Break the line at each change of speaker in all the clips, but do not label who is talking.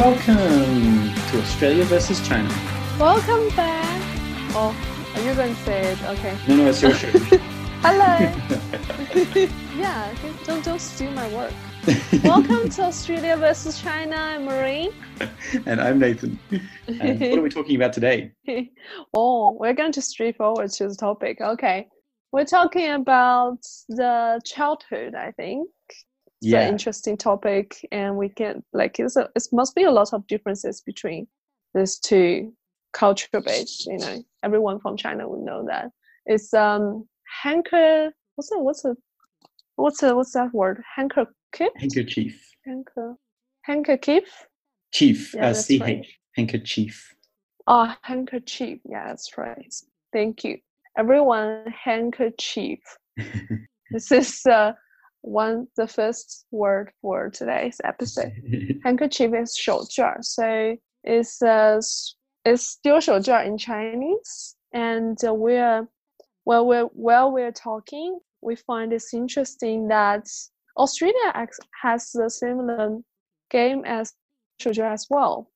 Welcome to Australia versus China.
Welcome back. Oh, are you going to say it? Okay.
No, no, it's your show.
Hello. yeah, don't don't steal my work. Welcome to Australia versus China. I'm Marie.
and I'm Nathan. And what are we talking about today?
oh, we're going to straightforward to the topic. Okay, we're talking about the childhood. I think. It's
Yeah.
an interesting topic, and we can like it's a, it must be a lot of differences between these two culture based. You know, everyone from China would know that. It's um hanker. What's that? What's a what's a what's that word? Handkerchief.
Handkerchief.
Hanker. Handkerchief.
Chief.
Yeah,
uh,
that's
CH.
right.
Handkerchief.
Oh, handkerchief. Yeah, that's right. Thank you. Everyone, handkerchief. this is uh, one the first word for today's episode. handkerchief is 手绢 so it's uh s- it's 丢手绢 in Chinese and uh, we're well we're while we're talking we find it's interesting that Australia ex- has a similar game as 手绢 as well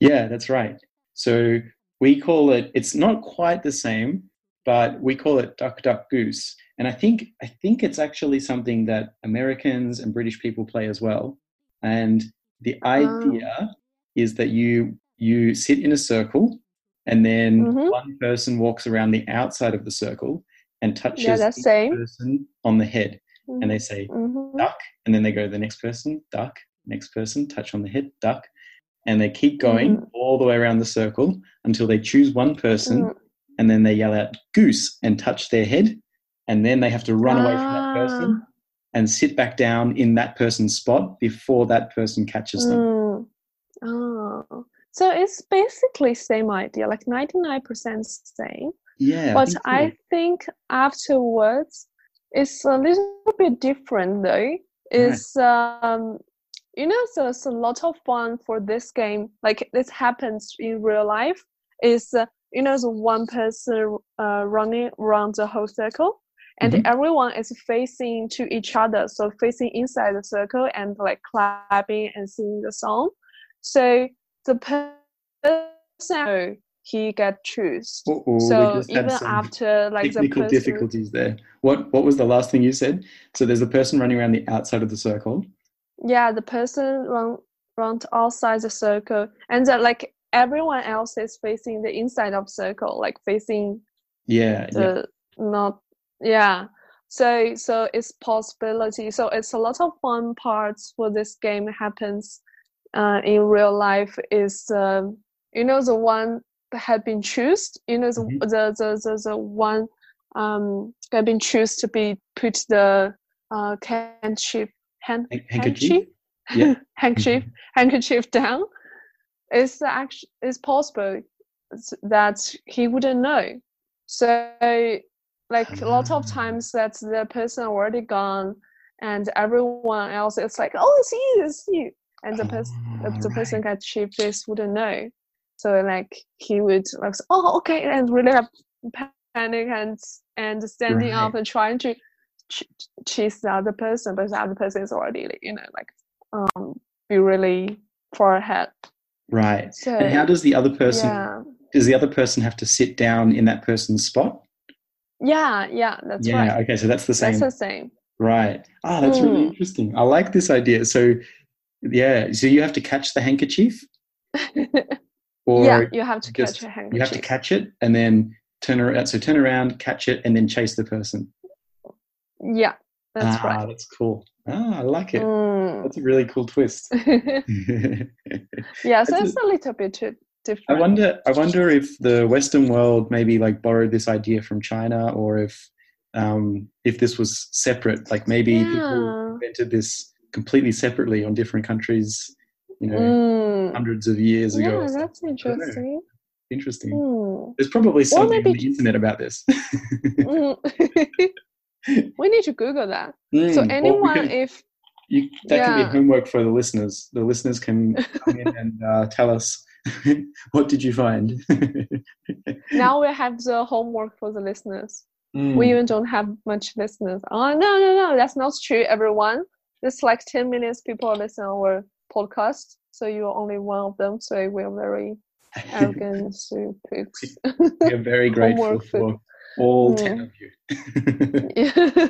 yeah, that's right. So we call it, it's not quite the same, but we call it duck, duck, goose. and I think, I think it's actually something that Americans and British people play as well. And the idea is that you, you sit in a circle and then
Mhm.
one person walks around the outside of the circle and touches
yeah
each
same
person on the head. And they say,
Mhm.
duck, and then they go to the next person, duck, next person, touch on the head, duck, and they keep going
Mhm.
all the way around the circle until they choose one person,
Mhm.
and then they yell out goose and touch their head, and then they have to run away from that person
Ah.
and sit back down in that person's spot before that person catches them.
Mm. Oh, so it's basically same idea, like ninety nine percent same.
Yeah,
but
think so.
I think afterwards it's a little bit different though. It's um, you know, so it's a lot of fun for this game. Like this happens in real life. Is uh, you know, the one person uh, running around the whole circle, and
Mhm.
everyone is facing to each other. So facing inside the circle and like clapping and singing the song. So the person he get choose.
Uh-oh,
So even after like the
technical
person,
difficulties there. What what was the last thing you said? So there's a person running around the outside of the circle.
yeah, the person run run outside the circle, and then like everyone else is facing the inside of circle, like facing
Yeah, yeah.
the not yeah. So so it's possibility. So it's a lot of fun parts for this game happens uh, in real life. Is um, you know the one that had been chosen. You know the
Mhm.
the, the the the one um had been choose to be put the uh handkerchief hand
handkerchief? Yeah. Mm-hmm.
handkerchief handkerchief down. It's actually it's possible that he wouldn't know. So like a lot of
Ah.
times that the person already gone and everyone else is like, oh it's you, it's you. And the person
Ah,
the person
right.
got chief this wouldn't know. So like he would like oh okay and really have panic and and standing up and trying to ch- chase the other person, but the other person is already you know like um be really far ahead.
Right.
So
And how does the other person
yeah
does the other person have to sit down in that person's spot?
Yeah yeah that's
yeah,
right.
okay, so that's the same.
That's the same.
right. Ah, that's really
Mm.
interesting. I like this idea. So yeah, so you have to catch the handkerchief or
yeah, you have to
just-
catch a handkerchief.
you have to catch it and then turn around so turn around, catch it and then chase the person.
Yeah, that's
ah,
right.
that's cool. Ah, I like it.
Mm.
That's a really cool twist.
yeah, so
That's
it's a little bit too different.
I wonder. I wonder if the Western world maybe like borrowed this idea from China, or if um, if this was separate. Like maybe people invented this completely separately on different countries. You know,
Mm.
hundreds of years ago.
Yeah, that's interesting.
Interesting.
Mm.
There's probably something on the internet about this.
Mm. we need to Google that.
Mm,
So anyone,
can-
if
you, that can
yeah.
be homework for the listeners. The listeners can come in and uh, tell us what did you find.
now we have the homework for the listeners.
Mm.
We even don't have much listeners. Oh no, no, no, that's not true, everyone. There's like 10 million people listen our podcast. so you're only one of them. So we're very arrogant to
we are very grateful for all
Mm.
10 of you.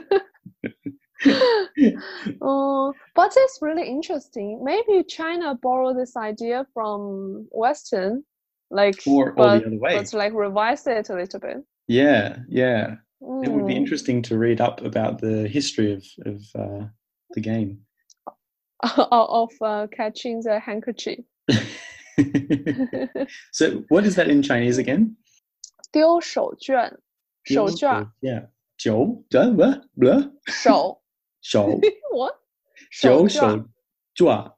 oh, but it's really interesting. Maybe China borrowed this idea from Western, like
or or
but,
the other way.
but like revise it a little bit.
Yeah, yeah. It would be
Mm.
interesting to read up about the history of, of uh, the game.
of uh, catching the handkerchief.
so, what is that in Chinese again?
丢手绢，手绢，
Yeah. 九 blah blah blah
手
手
what？
九
手绢
手抓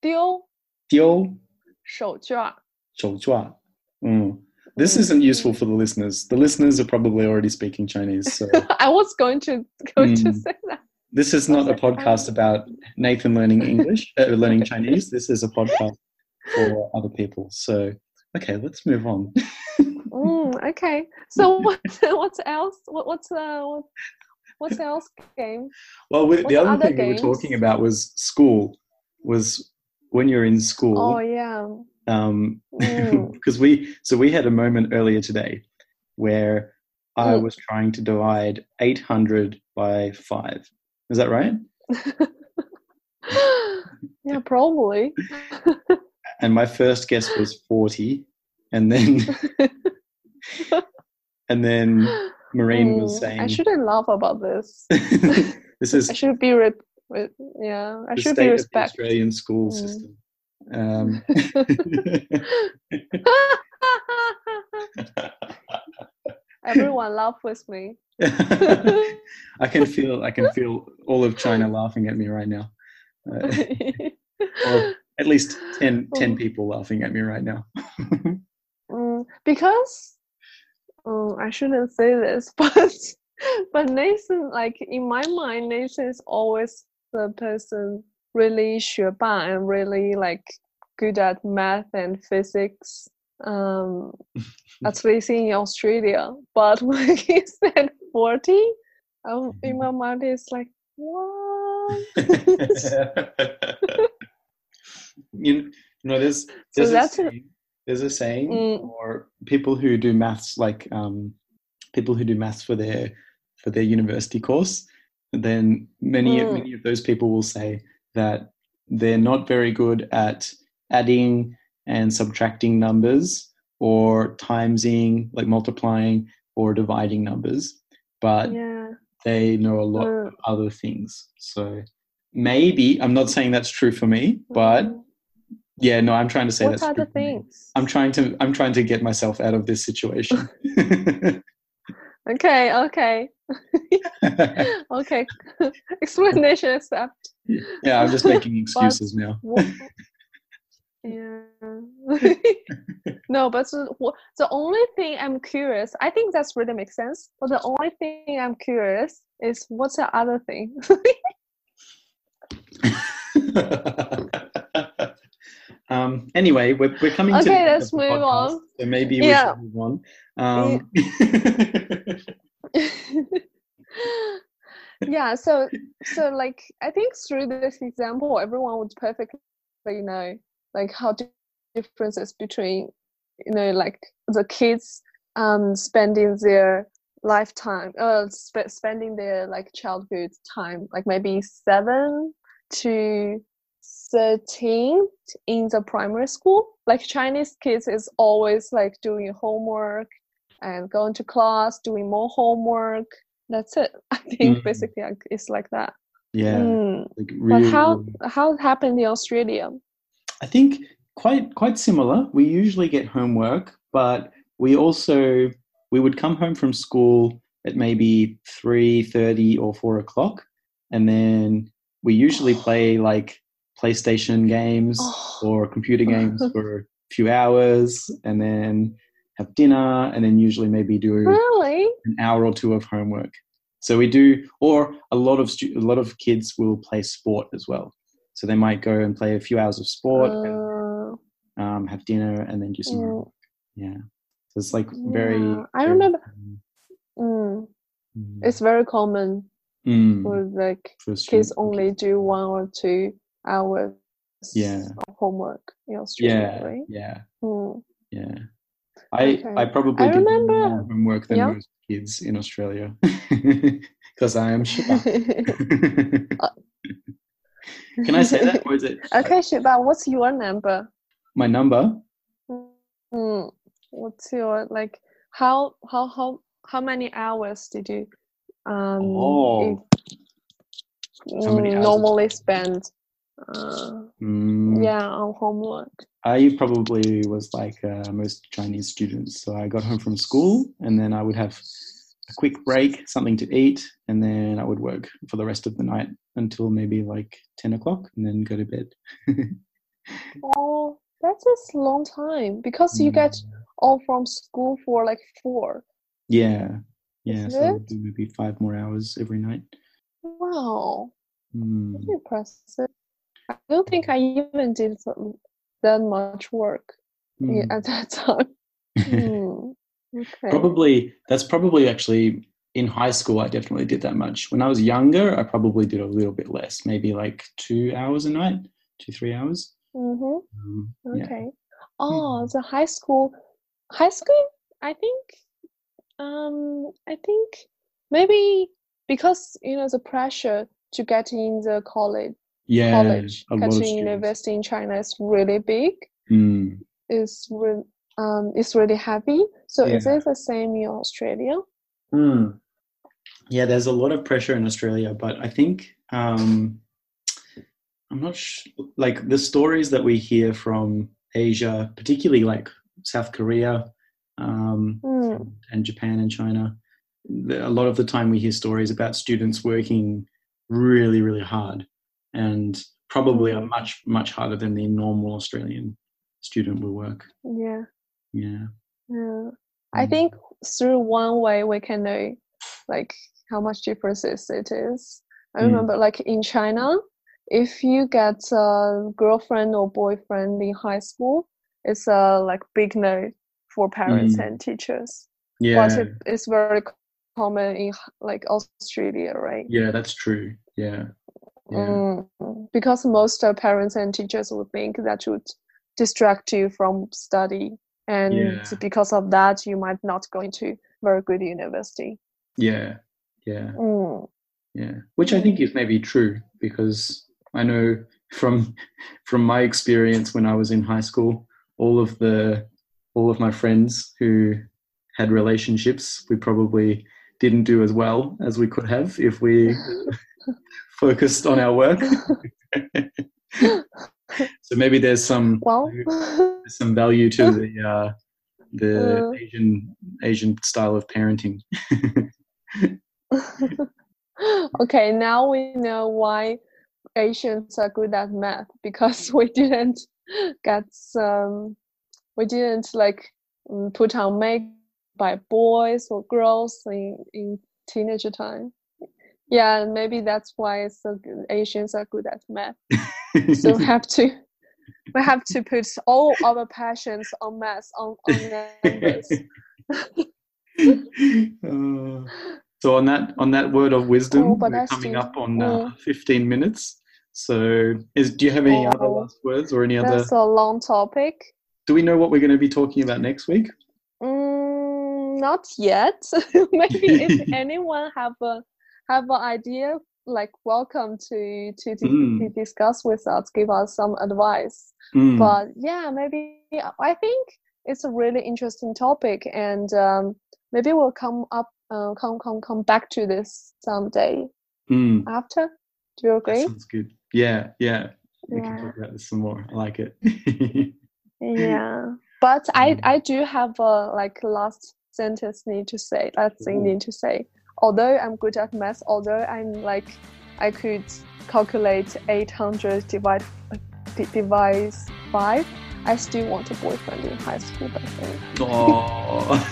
丢
丢
手绢。
手抓. Mm. This isn't useful for the listeners. The listeners are probably already speaking Chinese, so
I was going to going to
Mm.
say that.
this is not a
What's it?
podcast about Nathan learning English, uh, learning Chinese. This is a podcast for other people. So, okay, let's move on.
Mm, okay. So what what else? What what's uh what, what's else game?
Well, we, the other
other
thing we were talking about was school. Was when you're in school,
Oh yeah.
um,
Mm.
because we so we had a moment earlier today where I
Mm.
was trying to divide 800 by five. Is that right?
yeah, probably.
And my first guess was 40, and then and then Maureen was
Mm,
saying
I shouldn't laugh about this.
this is
I should be re- re- yeah. I should be
of the
respect.
Australian school
Mm.
system. Um,
Everyone laugh with me.
I can feel I can feel all of China laughing at me right now. Uh, or at least 10, 10
Oh.
people laughing at me right now.
Mm, because um, I shouldn't say this, but but Nathan, like in my mind, Nathan is always the person really 学霸 and really like good at math and physics. Um, at least in Australia. But when he said forty, um, in my mind it's like what?
you, you know, there's
So
there's, a
that's a-
saying, there's a saying
Mm.
for people who do maths, like um, people who do maths for their for their university course. Then many
Mm.
many of those people will say that they're not very good at adding and subtracting numbers or timesing, like multiplying or dividing numbers, but
yeah.
they know a lot
Mm.
of other things. So maybe I'm not saying that's true for me, but
Mm.
Yeah, no, I'm trying to say
what
that's
are
true
the
for me.
things?
I'm trying to I'm trying to get myself out of this situation.
Okay, okay, okay. Explanation accept.
yeah, I'm just making excuses now.
Yeah. no, but the, the only thing I'm curious, I think that's really makes sense. But the only thing I'm curious is what's the other thing?
Um, anyway, we're, we're coming to the
Okay,
end of
let's move
podcast,
on.
So maybe we
Yeah.
should move on. Um,
yeah so so like i think through this example everyone would perfectly know like how di- differences between you know like the kids um spending their lifetime uh sp- spending their like childhood time like maybe 7 to 13 in the primary school. Like chinese kids is always like doing homework and going to class doing more homework. That's it. I think
Mhm.
basically it's like that.
Yeah,
Mm.
like
but how how it happened in australia?
I think quite quite similar. We usually get homework, but we also we would come home from school at maybe three thirty or four o'clock, and then we usually play like PlayStation games
Oh.
or computer games for a few hours, and then have dinner, and then usually maybe do
really
an hour or two of homework. So we do, or a lot of stu- a lot of kids will play sport as well. So they might go and play a few hours of sport, and,
Uh,
um, have dinner, and then do some
Mm.
homework. Yeah, so it's like very.
Yeah, I
very
remember- mm,
Mm.
it's very common
Mm,
for like kids only do one or two hours
Yeah.
homework in Australia,
Yeah,
right?
yeah,
Mm.
yeah. I
Okay.
I probably
I
did
remember-
more homework than
Yeah.
most kids in Australia because I am Shiba. Can I say that, or is it
okay, Shiba, what's your number?
my number?
Mm. What's your like? How how how how many hours did you um
Oh.
if-
How many
mm,
hours?
normally spend? Uh,
Mm,
yeah, on homework.
I probably was like uh, most Chinese students. So I got home from school and then I would have a quick break, something to eat, and then I would work for the rest of the night until maybe like 10 o'clock and then go to bed.
Oh, that's a long time because you get
Mm.
all from school for like four.
Yeah. Yeah.
Is
So maybe five more hours every night.
Wow,
Mm.
that's impressive. I don't think I even did that much work
Mm.
at that time. Hmm, Okay.
probably, that's probably actually in high school, I definitely did that much. When I was younger, I probably did a little bit less, maybe like two hours a night, two, three hours.
Mm-hmm.
Um, yeah.
Okay. Oh, the high school, high school. I think, um, I think maybe because you know the pressure to get in the college,
Yeah.
college,
of
university in China is really big.
Mm.
Is re- um, is really heavy. So is it the same in Australia?
Mm. Yeah, there's a lot of pressure in Australia, but I think um, I'm not sh- like the stories that we hear from Asia, particularly like South Korea um,
Mm.
and Japan and China. the- A lot of the time, we hear stories about students working really, really hard, and probably are
Mm.
much, much harder than the normal Australian student will work.
Yeah.
Yeah.
Yeah. I
Mm.
think through one way we can know like how much differences it is. I
Mm.
remember like in China, if you get a girlfriend or boyfriend in high school, it's a like big no for parents
Mm.
and teachers.
Yeah.
But it, it's very common in like Australia, right?
Yeah, that's true. Yeah. Yeah.
Mm, because most uh, parents and teachers would think that would distract you from study, and
Yeah.
because of that, you might not go into very good university.
Yeah. Yeah.
Mm,
Yeah. Which I think is maybe true because I know from from my experience when I was in high school, all of the all of my friends who had relationships, we probably didn't do as well as we could have if we focused on our work. so maybe there's some
well,
there's some value to the uh, the
Uh.
Asian Asian style of parenting.
okay, now we know why Asians are good at math because we didn't get um, we didn't like put on make by boys or girls in in teenager time. Yeah, maybe that's why so good. Asians are good at math. So we have to we have to put all our passions on math on, on numbers.
Uh, so on that on that word of wisdom,
Oh,
we're coming
too-
up on uh. 15 minutes. So, is do you have any other
Oh,
last words or any other?
That's a long topic.
Do we know what we're going to be talking about next week?
Mm, not yet. Maybe if anyone have a have an idea, like welcome to to, to,
Mm.
to discuss with us, give us some advice.
Mm,
But yeah, maybe I think it's a really interesting topic, and um, maybe we'll come up uh, come come come back to this someday
mm,
after. Do you
that
agree?
sounds good. Yeah, yeah. We can talk about this some more. I like it.
Yeah, but I
Mm.
I do have a like last sentence need to say. Last thing need to say. Although I'm good at math, although I'm like I could calculate 800 divide d- divide five, I still want a boyfriend in high school back then.
oh.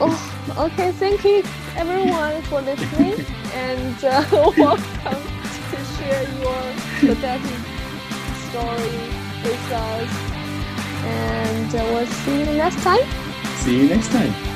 oh, okay. Thank you everyone for listening, and uh, welcome to share your pathetic story with us. And uh, we'll see you next time.
See you next time.